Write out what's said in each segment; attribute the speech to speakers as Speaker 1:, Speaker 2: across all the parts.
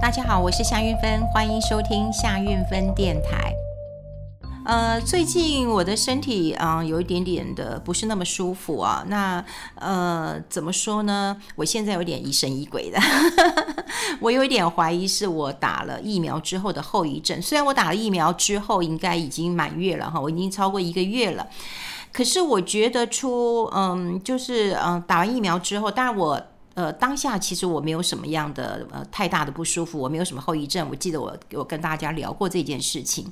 Speaker 1: 大家好，我是夏运芬，欢迎收听夏运芬电台。呃，最近我的身体啊、有一点点的不是那么舒服啊。那呃，怎么说呢？我现在有点疑神疑鬼的，我有一点怀疑是我打了疫苗之后的后遗症。虽然我打了疫苗之后应该已经满月了哈，我已经超过一个月了，可是我觉得出嗯，就是嗯、打完疫苗之后，当然我。呃，当下其实我没有什么样的呃太大的不舒服，我没有什么后遗症。我记得我我跟大家聊过这件事情，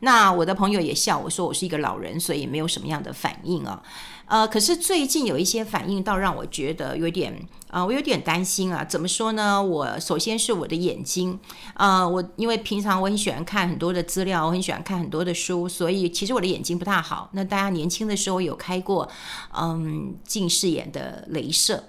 Speaker 1: 那我的朋友也笑我说我是一个老人，所以没有什么样的反应啊。呃，可是最近有一些反应，倒让我觉得有点啊、我有点担心啊。怎么说呢？我首先是我的眼睛，呃，我因为平常我很喜欢看很多的资料，我很喜欢看很多的书，所以其实我的眼睛不太好。那大家年轻的时候有开过嗯近视眼的镭射。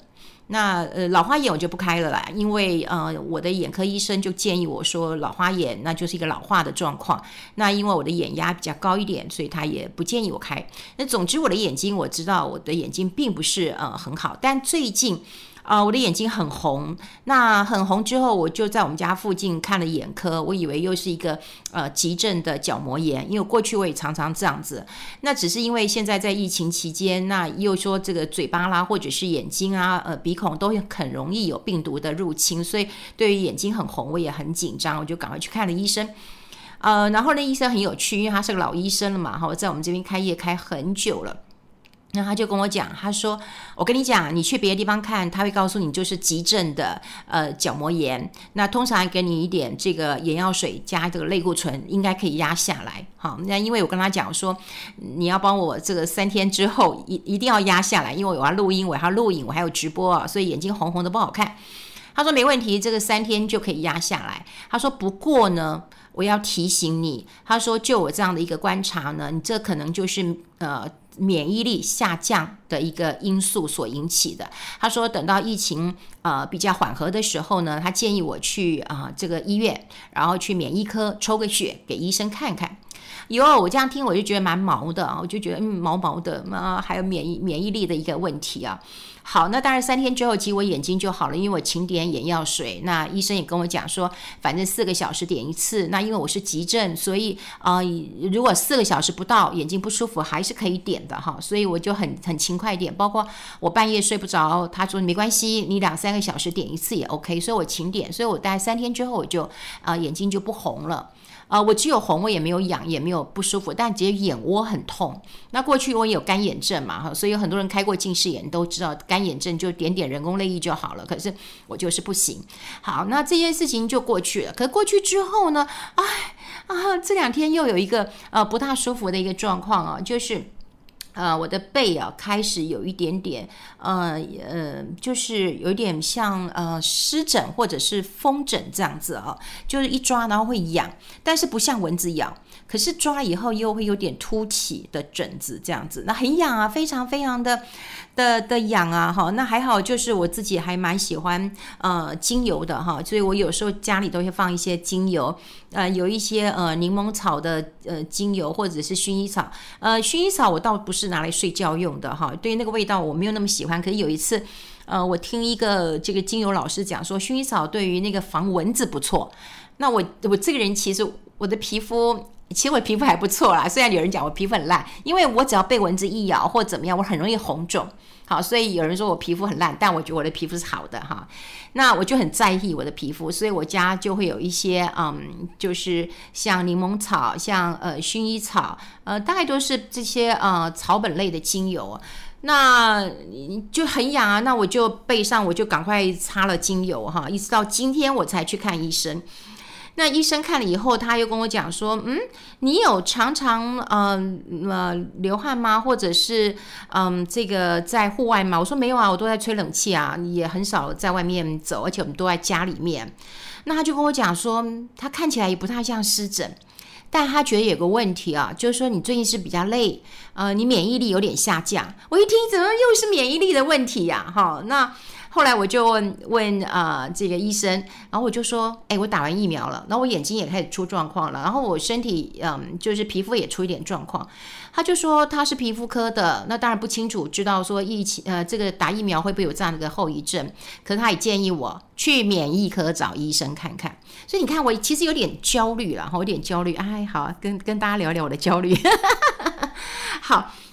Speaker 1: 那呃老花眼我就不开了啦，因为呃我的眼科医生就建议我说老花眼那就是一个老化的状况。那因为我的眼压比较高一点，所以他也不建议我开。那总之我的眼睛我知道我的眼睛并不是呃很好，但最近。啊、我的眼睛很红，那很红之后，我就在我们家附近看了眼科，我以为又是一个呃急症的角膜炎，因为过去我也常常这样子。那只是因为现在在疫情期间，那又说这个嘴巴啦，或者是眼睛啊，呃鼻孔都很容易有病毒的入侵，所以对于眼睛很红，我也很紧张，我就赶快去看了医生。呃，然后那医生很有趣，因为他是个老医生了嘛，哈，在我们这边开业开很久了。那他就跟我讲，他说：“我跟你讲，你去别的地方看，他会告诉你就是急症的呃角膜炎。那通常给你一点这个眼药水加这个类固醇，应该可以压下来。好，那因为我跟他讲说，你要帮我这个三天之后一一定要压下来，因为我要录音，我要录影，我还有直播啊，所以眼睛红红的不好看。他说没问题，这个三天就可以压下来。他说不过呢，我要提醒你，他说就我这样的一个观察呢，你这可能就是呃。”免疫力下降的一个因素所引起的。他说，等到疫情呃比较缓和的时候呢，他建议我去啊、这个医院，然后去免疫科抽个血给医生看看。哟，我这样听我就觉得蛮毛的啊，我就觉得嗯毛毛的啊，还有免疫免疫力的一个问题啊。好，那当然三天之后，其实我眼睛就好了，因为我勤点眼药水。那医生也跟我讲说，反正四个小时点一次。那因为我是急症，所以啊、如果四个小时不到眼睛不舒服，还是可以点的哈。所以我就很很勤快点，包括我半夜睡不着，他说没关系，你两三个小时点一次也 OK。所以我勤点，所以我大概三天之后我就啊、眼睛就不红了。啊、我只有红，我也没有痒，也没有不舒服，但只有眼窝很痛。那过去我也有干眼症嘛，哈，所以有很多人开过近视眼都知道，干眼症就点点人工泪液就好了。可是我就是不行。好，那这件事情就过去了。可过去之后呢，哎啊，这两天又有一个呃不大舒服的一个状况啊，就是。呃，我的背啊，开始有一点点，呃呃，就是有点像呃湿疹或者是风疹这样子啊，就是一抓然后会痒，但是不像蚊子咬，可是抓以后又会有点凸起的疹子这样子，那很痒啊，非常非常的。的的痒啊，哈，那还好，就是我自己还蛮喜欢呃精油的哈，所以我有时候家里都会放一些精油，呃，有一些呃柠檬草的呃精油或者是薰衣草，呃，薰衣草我倒不是拿来睡觉用的哈，对于那个味道我没有那么喜欢。可是有一次，呃，我听一个这个精油老师讲说，薰衣草对于那个防蚊子不错。那我我这个人其实我的皮肤。其实我皮肤还不错啦，虽然有人讲我皮肤很烂，因为我只要被蚊子一咬或怎么样，我很容易红肿。好，所以有人说我皮肤很烂，但我觉得我的皮肤是好的哈。那我就很在意我的皮肤，所以我家就会有一些嗯，就是像柠檬草、像呃薰衣草，呃大概都是这些呃草本类的精油。那就很痒啊，那我就背上我就赶快擦了精油哈，一直到今天我才去看医生。那医生看了以后，他又跟我讲说：“嗯，你有常常嗯呃，流汗吗？或者是嗯这个在户外吗？”我说：“没有啊，我都在吹冷气啊，也很少在外面走，而且我们都在家里面。”那他就跟我讲说，他看起来也不太像湿疹，但他觉得有个问题啊，就是说你最近是比较累呃，你免疫力有点下降。我一听，怎么又是免疫力的问题呀？哈，那。后来我就问问啊、这个医生，然后我就说，哎，我打完疫苗了，然后我眼睛也开始出状况了，然后我身体嗯，就是皮肤也出一点状况。他就说他是皮肤科的，那当然不清楚，知道说疫情呃，这个打疫苗会不会有这样的个后遗症？可是他也建议我去免疫科找医生看看。所以你看，我其实有点焦虑了，哈，有点焦虑。哎，好，跟跟大家聊聊我的焦虑。好。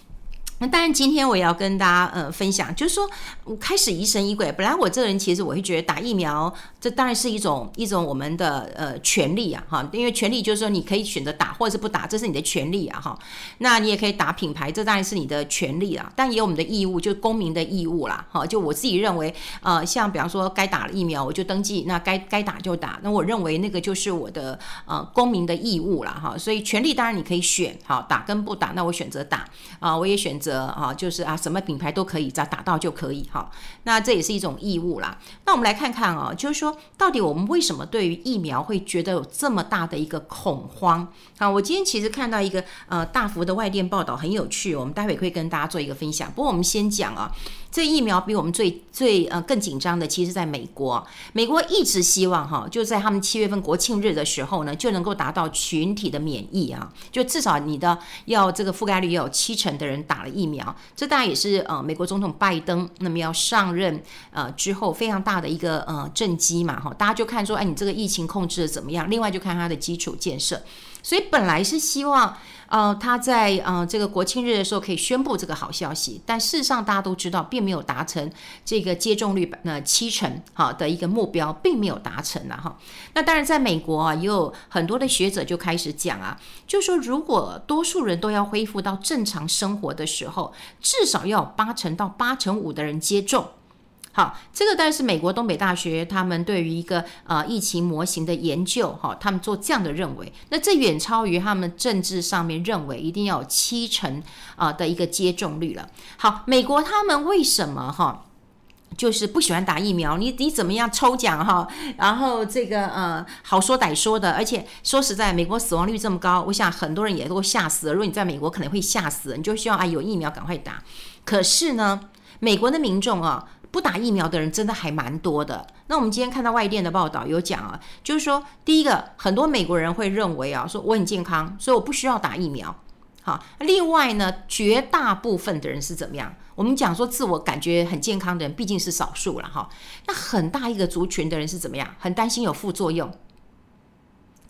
Speaker 1: 那当然，今天我也要跟大家呃分享，就是说我开始疑神疑鬼。本来我这个人其实我会觉得打疫苗，这当然是一种一种我们的呃权利啊哈，因为权利就是说你可以选择打或者是不打，这是你的权利啊哈。那你也可以打品牌，这当然是你的权利啊，但也有我们的义务，就公民的义务啦哈。就我自己认为，呃，像比方说该打了疫苗我就登记，那该该打就打，那我认为那个就是我的呃公民的义务啦哈。所以权利当然你可以选，好打跟不打，那我选择打啊，我也选择。的啊，就是啊，什么品牌都可以，只要打到就可以哈。那这也是一种义务啦。那我们来看看啊，就是说，到底我们为什么对于疫苗会觉得有这么大的一个恐慌？啊，我今天其实看到一个呃大幅的外电报道，很有趣，我们待会可以跟大家做一个分享。不过我们先讲啊。这疫苗比我们最最呃更紧张的，其实在美国。美国一直希望哈，就在他们七月份国庆日的时候呢，就能够达到群体的免疫啊，就至少你的要这个覆盖率有七成的人打了疫疫苗。这当然也是呃美国总统拜登那么要上任呃之后非常大的一个呃政绩嘛哈，大家就看说，哎，你这个疫情控制的怎么样？另外就看他的基础建设。所以本来是希望，呃，他在呃这个国庆日的时候可以宣布这个好消息，但事实上大家都知道，并没有达成这个接种率呃七成好的一个目标，并没有达成了哈。那当然，在美国啊，也有很多的学者就开始讲啊，就说如果多数人都要恢复到正常生活的时候，至少要有八成到八成五的人接种。好，这个当然是美国东北大学他们对于一个呃疫情模型的研究，哈，他们做这样的认为，那这远超于他们政治上面认为一定要有七成啊的一个接种率了。好，美国他们为什么哈，就是不喜欢打疫苗？你你怎么样抽奖哈？然后这个呃好说歹说的，而且说实在，美国死亡率这么高，我想很多人也都吓死了。如果你在美国，可能会吓死，你就希望啊有疫苗赶快打。可是呢，美国的民众啊。不打疫苗的人真的还蛮多的。那我们今天看到外电的报道有讲啊，就是说，第一个，很多美国人会认为啊，说我很健康，所以我不需要打疫苗。好，另外呢，绝大部分的人是怎么样？我们讲说自我感觉很健康的人毕竟是少数了哈。那很大一个族群的人是怎么样？很担心有副作用。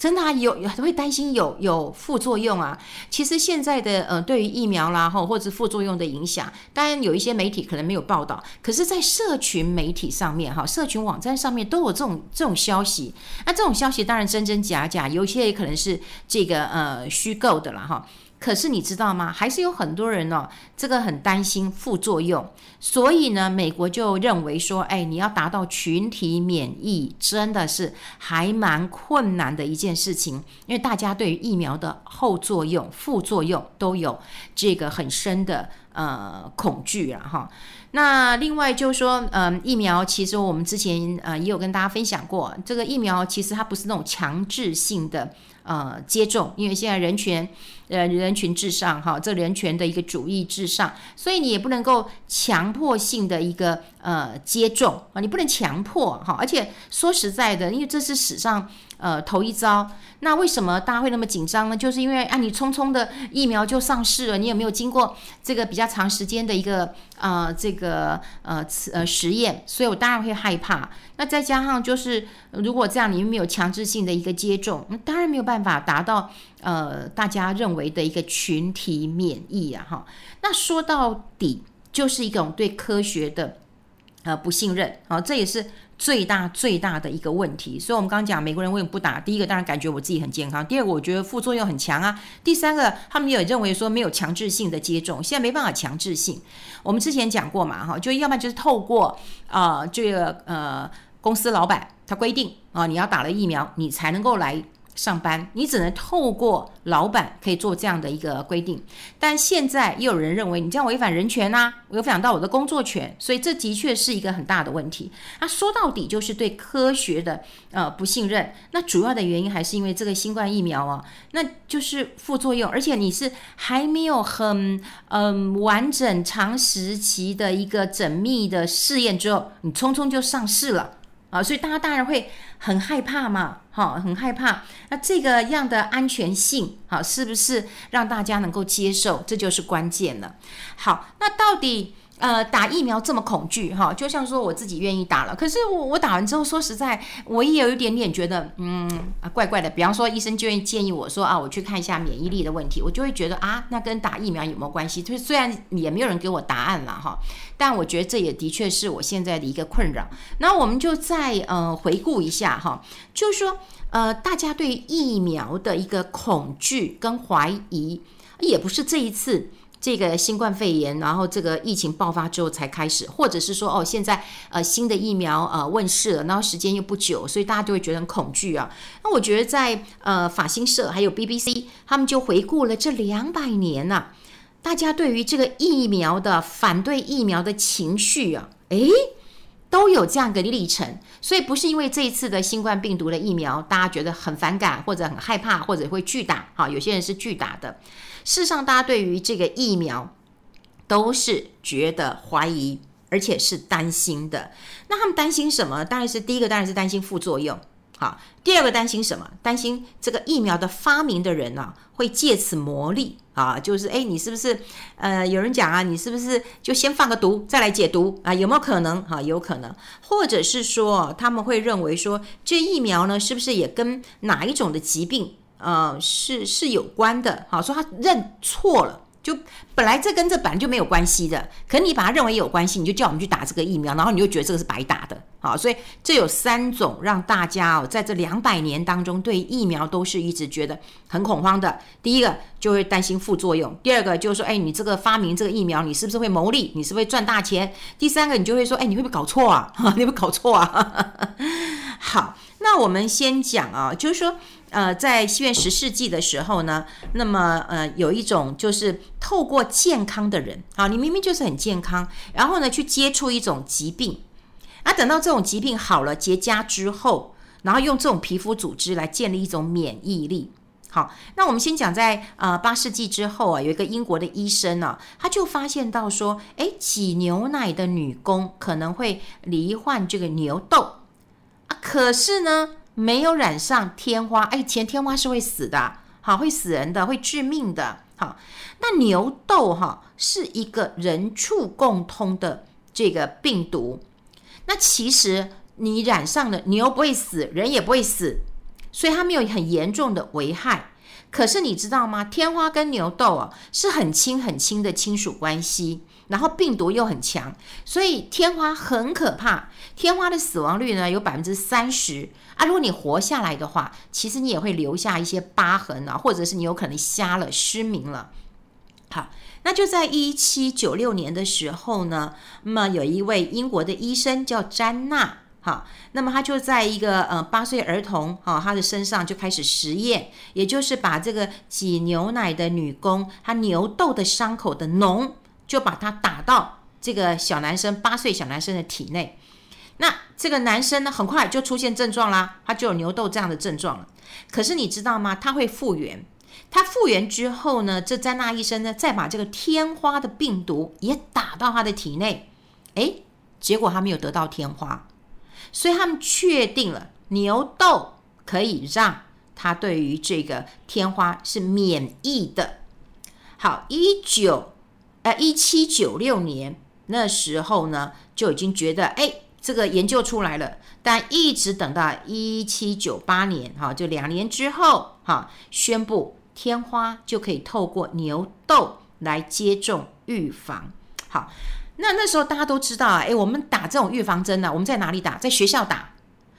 Speaker 1: 真的啊，有有会担心有有副作用啊。其实现在的呃，对于疫苗啦，吼或者副作用的影响，当然有一些媒体可能没有报道，可是，在社群媒体上面哈，社群网站上面都有这种这种消息。那这种消息当然真真假假，有些也可能是这个呃虚构的了哈。可是你知道吗？还是有很多人哦，这个很担心副作用，所以呢，美国就认为说，哎，你要达到群体免疫，真的是还蛮困难的一件事情，因为大家对于疫苗的后作用、副作用都有这个很深的呃恐惧啊哈。那另外就是说，嗯，疫苗其实我们之前呃也有跟大家分享过，这个疫苗其实它不是那种强制性的。呃，接种，因为现在人权，呃，人群至上，哈，这人权的一个主义至上，所以你也不能够强迫性的一个呃接种啊，你不能强迫哈，而且说实在的，因为这是史上呃头一遭。那为什么大家会那么紧张呢？就是因为啊，你匆匆的疫苗就上市了，你有没有经过这个比较长时间的一个呃这个呃呃实验？所以我当然会害怕。那再加上就是如果这样，你又没有强制性的一个接种，当然没有办法达到呃大家认为的一个群体免疫啊哈。那说到底就是一种对科学的呃不信任啊，这也是。最大最大的一个问题，所以我们刚刚讲美国人为什么不打？第一个当然感觉我自己很健康，第二个我觉得副作用很强啊，第三个他们也认为说没有强制性的接种，现在没办法强制性。我们之前讲过嘛，哈，就要么就是透过啊这个呃公司老板他规定啊你要打了疫苗，你才能够来上班，你只能透过老板可以做这样的一个规定。但现在又有人认为你这样违反人权呐，违反到我的工作权，所以这的确是一个很大的问题。那说到底就是对科学的呃不信任。那主要的原因还是因为这个新冠疫苗啊，那就是副作用，而且你是还没有很嗯、完整长时期的一个缜密的试验之后，你匆匆就上市了。啊，所以大家当然会很害怕嘛，哈，很害怕。那这个样的安全性，好，是不是让大家能够接受？这就是关键了。好，那到底？呃，打疫苗这么恐惧哈，就像说我自己愿意打了，可是我我打完之后，说实在，我也有一点点觉得，嗯，怪怪的。比方说，医生就会建议我说啊，我去看一下免疫力的问题，我就会觉得啊，那跟打疫苗有没有关系？就是虽然也没有人给我答案了哈，但我觉得这也的确是我现在的一个困扰。那我们就再呃回顾一下哈，就是说呃，大家对疫苗的一个恐惧跟怀疑，也不是这一次。这个新冠肺炎，然后这个疫情爆发之后才开始，或者是说哦，现在呃新的疫苗呃问世了，然后时间又不久，所以大家就会觉得很恐惧啊。那我觉得在呃法新社还有 BBC，他们就回顾了这两百年呐、啊，大家对于这个疫苗的反对疫苗的情绪啊，诶，都有这样一个历程。所以不是因为这一次的新冠病毒的疫苗，大家觉得很反感或者很害怕，或者会拒打哈，有些人是拒打的。事实上，大家对于这个疫苗都是觉得怀疑，而且是担心的。那他们担心什么？当然是第一个，当然是担心副作用。好，第二个担心什么？担心这个疫苗的发明的人呢、啊，会借此牟利啊，就是哎，你是不是呃，有人讲啊，你是不是就先放个毒，再来解毒啊？有没有可能？哈，有可能。或者是说，他们会认为说，这疫苗呢，是不是也跟哪一种的疾病？呃，是是有关的，好，说他认错了，就本来这跟这本来就没有关系的，可你把它认为有关系，你就叫我们去打这个疫苗，然后你就觉得这个是白打的，好，所以这有三种让大家哦，在这两百年当中对疫苗都是一直觉得很恐慌的。第一个就会担心副作用，第二个就是说，哎，你这个发明这个疫苗，你是不是会牟利？你是不是会赚大钱？第三个你就会说，哎，你会不会搞错啊？你会不会搞错啊？好，那我们先讲啊，就是说。呃，在西元十世纪的时候呢，那么呃，有一种就是透过健康的人啊，你明明就是很健康，然后呢去接触一种疾病，啊，等到这种疾病好了结痂之后，然后用这种皮肤组织来建立一种免疫力。好，那我们先讲在呃八世纪之后啊，有一个英国的医生呢，他就发现到说，哎，挤牛奶的女工可能会罹患这个牛痘可是呢。没有染上天花，哎，前天花是会死的，好，会死人的，会致命的，好。那牛痘哈是一个人畜共通的这个病毒，那其实你染上了，牛不会死，人也不会死，所以它没有很严重的危害。可是你知道吗？天花跟牛痘啊是很亲很亲的亲属关系。然后病毒又很强，所以天花很可怕。天花的死亡率呢有百分之三十啊。如果你活下来的话，其实你也会留下一些疤痕啊，或者是你有可能瞎了、失明了。好，那就在一七九六年的时候呢，那么有一位英国的医生叫詹纳，好，那么他就在一个呃八岁儿童哈，他的身上就开始实验，也就是把这个挤牛奶的女工，她牛痘的伤口的脓。就把它打到这个小男生八岁小男生的体内，那这个男生呢，很快就出现症状啦，他就有牛痘这样的症状了。可是你知道吗？他会复原，他复原之后呢，这詹纳医生呢，再把这个天花的病毒也打到他的体内，诶，结果他没有得到天花，所以他们确定了牛痘可以让他对于这个天花是免疫的。好，一九。呃，一七九六年那时候呢，就已经觉得，哎，这个研究出来了。但一直等到一七九八年，哈，就两年之后，哈，宣布天花就可以透过牛痘来接种预防。好，那那时候大家都知道啊，哎，我们打这种预防针呢，我们在哪里打？在学校打，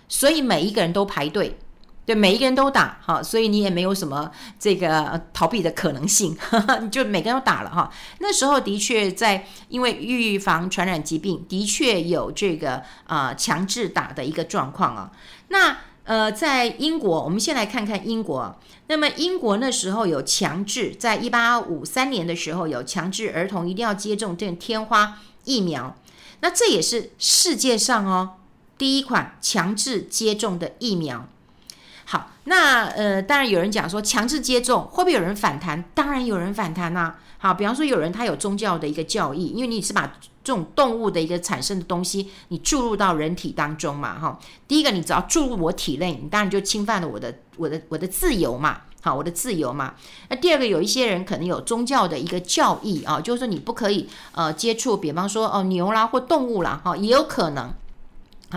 Speaker 1: 所以每一个人都排队。对，每一个人都打，哈，所以你也没有什么这个逃避的可能性，呵呵，你就每个人都打了哈。那时候的确在，因为预防传染疾病，的确有这个啊、呃、强制打的一个状况啊。那呃，在英国，我们先来看看英国。那么英国那时候有强制，在一八五三年的时候有强制儿童一定要接种这天花疫苗。那这也是世界上哦第一款强制接种的疫苗。那呃，当然有人讲说强制接种会不会有人反弹？当然有人反弹呐、好，比方说有人他有宗教的一个教义，因为你是把这种动物的一个产生的东西你注入到人体当中嘛，哈。第一个你只要注入我体内，你当然就侵犯了我的我的我的自由嘛，好，我的自由嘛。那第二个有一些人可能有宗教的一个教义啊，就是说你不可以呃接触，比方说哦牛啦或动物啦，哈，也有可能，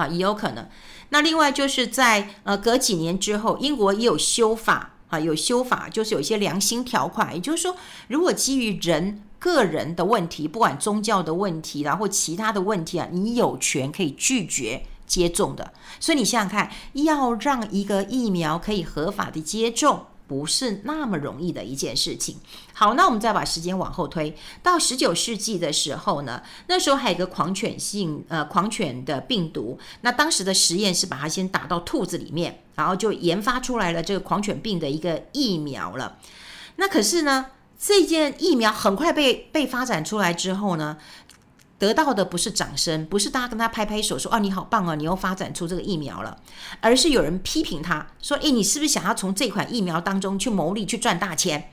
Speaker 1: 啊，也有可能。那另外就是在呃隔几年之后，英国也有修法啊，有修法，就是有一些良心条款，也就是说，如果基于人个人的问题，不管宗教的问题啦或其他的问题啊，你有权可以拒绝接种的。所以你想想看，要让一个疫苗可以合法的接种。不是那么容易的一件事情。好，那我们再把时间往后推到十九世纪的时候呢，那时候还有一个狂犬性呃狂犬的病毒。那当时的实验是把它先打到兔子里面，然后就研发出来了这个狂犬病的一个疫苗了。那可是呢，这件疫苗很快被被发展出来之后呢，得到的不是掌声，不是大家跟他拍拍手说，哦，你好棒哦，你又发展出这个疫苗了，而是有人批评他说，诶，你是不是想要从这款疫苗当中去牟利，去赚大钱？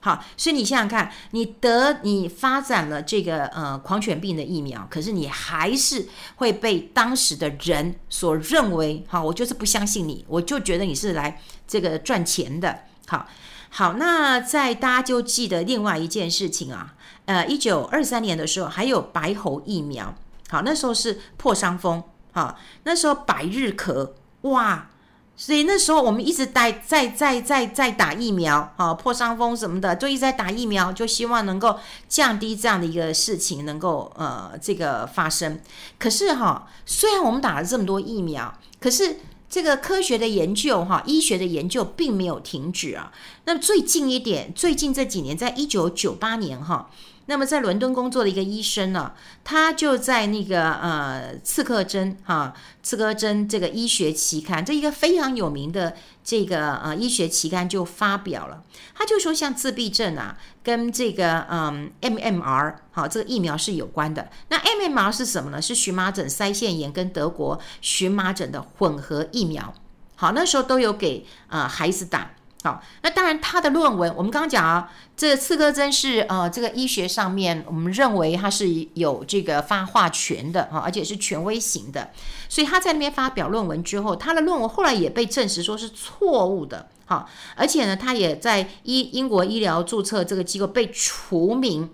Speaker 1: 好，所以你想想看，你得你发展了这个呃狂犬病的疫苗，可是你还是会被当时的人所认为，好，我就是不相信你，我就觉得你是来这个赚钱的。好，好，那在大家就记得另外一件事情啊。呃，一九二三年的时候还有白喉疫苗，好，那时候是破伤风，好，那时候百日咳，哇，所以那时候我们一直在在在在在打疫苗，好，破伤风什么的就一直在打疫苗，就希望能够降低这样的一个事情能够呃这个发生。可是哈，虽然我们打了这么多疫苗，可是这个科学的研究哈，医学的研究并没有停止啊。那最近一点，最近这几年，在一九九八年哈。那么在伦敦工作的一个医生呢，他就在那个呃《刺客针》哈，《刺客针》这个医学期刊，这一个非常有名的这个呃医学期刊就发表了，他就说像自闭症啊，跟这个嗯 MMR 好这个疫苗是有关的。那 MMR 是什么呢？是荨麻疹、腮腺炎跟德国荨麻疹的混合疫苗。好，那时候都有给呃孩子打。好，那当然，他的论文我们刚刚讲啊，这刺客针是呃，这个医学上面我们认为它是有这个发话权的哈，而且是权威型的，所以他在那边发表论文之后，他的论文后来也被证实说是错误的，好，而且呢，他也在医英国医疗注册这个机构被除名，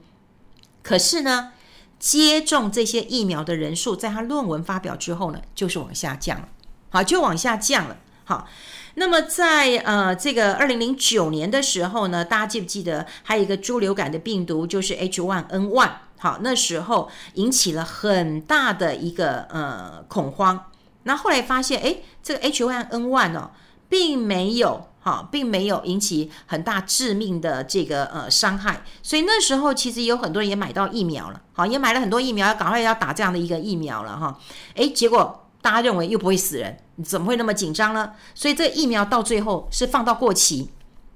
Speaker 1: 可是呢，接种这些疫苗的人数在他论文发表之后呢，就是往下降了，好，就往下降了，好。那么在呃这个二零零九年的时候呢，大家记不记得还有一个猪流感的病毒，就是 H1N1。好，那时候引起了很大的一个呃恐慌。那后来发现，哎，这个 H1N1 哦，并没有哈，并没有引起很大致命的这个呃伤害。所以那时候其实有很多人也买到疫苗了，好，也买了很多疫苗，要赶快要打这样的一个疫苗了哈。哎，结果。大家认为又不会死人，怎么会那么紧张呢？所以这疫苗到最后是放到过期，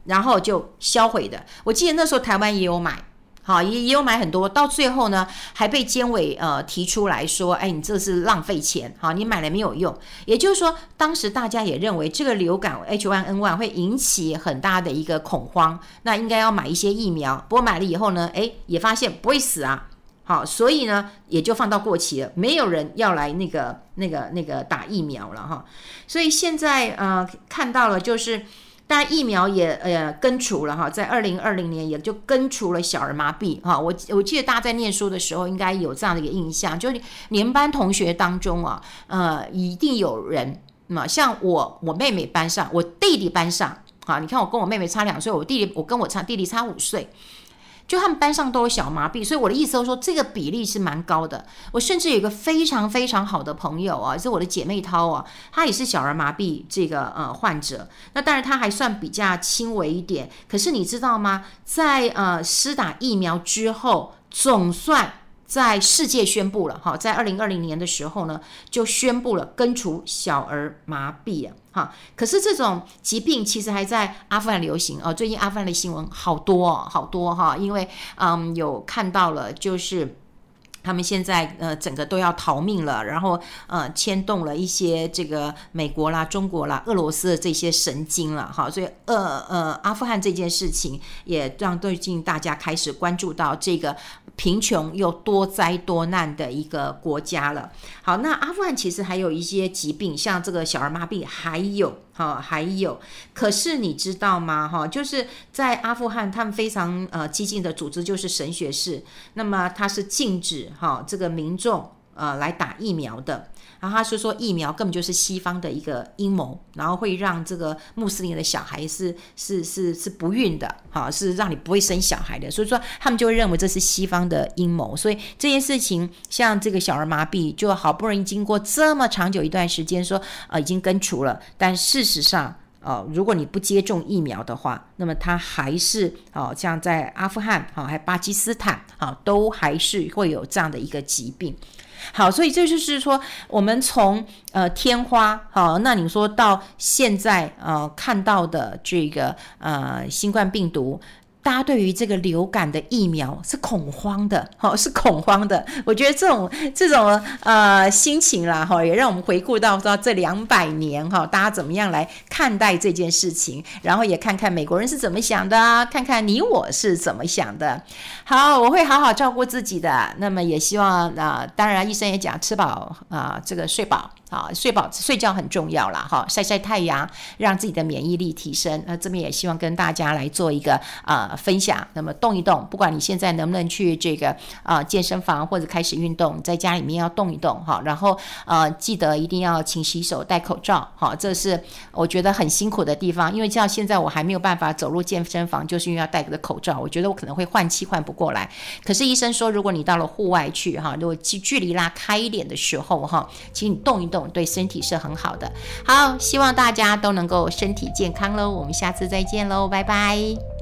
Speaker 1: 然后就销毁的。我记得那时候台湾也有买，好，也也有买很多，到最后呢还被监委呃提出来说，哎，你这是浪费钱，好，你买了没有用。也就是说，当时大家也认为这个流感 H1N1 会引起很大的一个恐慌，那应该要买一些疫苗。不过买了以后呢，哎，也发现不会死啊。好，所以呢，也就放到过期了，没有人要来那个、那个、那个打疫苗了哈。所以现在呃看到了，就是大家疫苗也呃根除了哈，在二零二零年也就根除了小儿麻痹哈。我我记得大家在念书的时候应该有这样的一个印象，就是你们班同学当中啊，呃，一定有人嘛，像我我妹妹班上，我弟弟班上，啊，你看我跟我妹妹差两岁，我弟弟我跟我差弟弟差五岁。就他们班上都有小麻痹，所以我的意思就是说，这个比例是蛮高的。我甚至有一个非常非常好的朋友啊，是我的姐妹涛啊，她也是小儿麻痹这个呃患者。那当然她还算比较轻微一点，可是你知道吗？在呃施打疫苗之后，总算在世界宣布了哈，在二零二零年的时候呢，就宣布了根除小儿麻痹啊哈。可是这种疾病其实还在阿富汗流行哦。最近阿富汗的新闻好多，好多哈，因为嗯有看到了就是。他们现在呃整个都要逃命了，然后呃牵动了一些这个美国啦、中国啦、俄罗斯的这些神经了哈，所以呃呃阿富汗这件事情也让最近大家开始关注到这个贫穷又多灾多难的一个国家了。好，那阿富汗其实还有一些疾病，像这个小儿麻痹，还有。好，还有，可是你知道吗？哈，就是在阿富汗，他们非常呃激进的组织就是神学士，那么他是禁止哈这个民众呃来打疫苗的。然后他说说疫苗根本就是西方的一个阴谋，然后会让这个穆斯林的小孩是是是是不孕的，哈，是让你不会生小孩的。所以说他们就会认为这是西方的阴谋。所以这件事情，像这个小儿麻痹，就好不容易经过这么长久一段时间说，说呃已经根除了，但事实上，哦，如果你不接种疫苗的话，那么它还是哦，像在阿富汗啊，还巴基斯坦啊，都还是会有这样的一个疾病。好，所以这就是说，我们从呃天花好，那你说到现在呃看到的这个呃新冠病毒。大家对于这个流感的疫苗是恐慌的，哈，是恐慌的。我觉得这种这种呃心情啦，哈，也让我们回顾到到这两百年，哈，大家怎么样来看待这件事情，然后也看看美国人是怎么想的，看看你我是怎么想的。好，我会好好照顾自己的。那么也希望啊、呃，当然医生也讲吃饱啊、呃，这个睡饱。啊，睡饱睡觉很重要啦，哈，晒晒太阳，让自己的免疫力提升。那这边也希望跟大家来做一个啊、呃、分享。那么动一动，不管你现在能不能去这个啊、健身房或者开始运动，在家里面要动一动哈。然后呃，记得一定要勤洗手、戴口罩。哈，这是我觉得很辛苦的地方，因为像现在我还没有办法走入健身房，就是因为要戴个口罩。我觉得我可能会换气换不过来。可是医生说，如果你到了户外去哈，如果距距离拉开一点的时候哈，请你动一动对身体是很好的。好，希望大家都能够身体健康喽。我们下次再见喽，拜拜。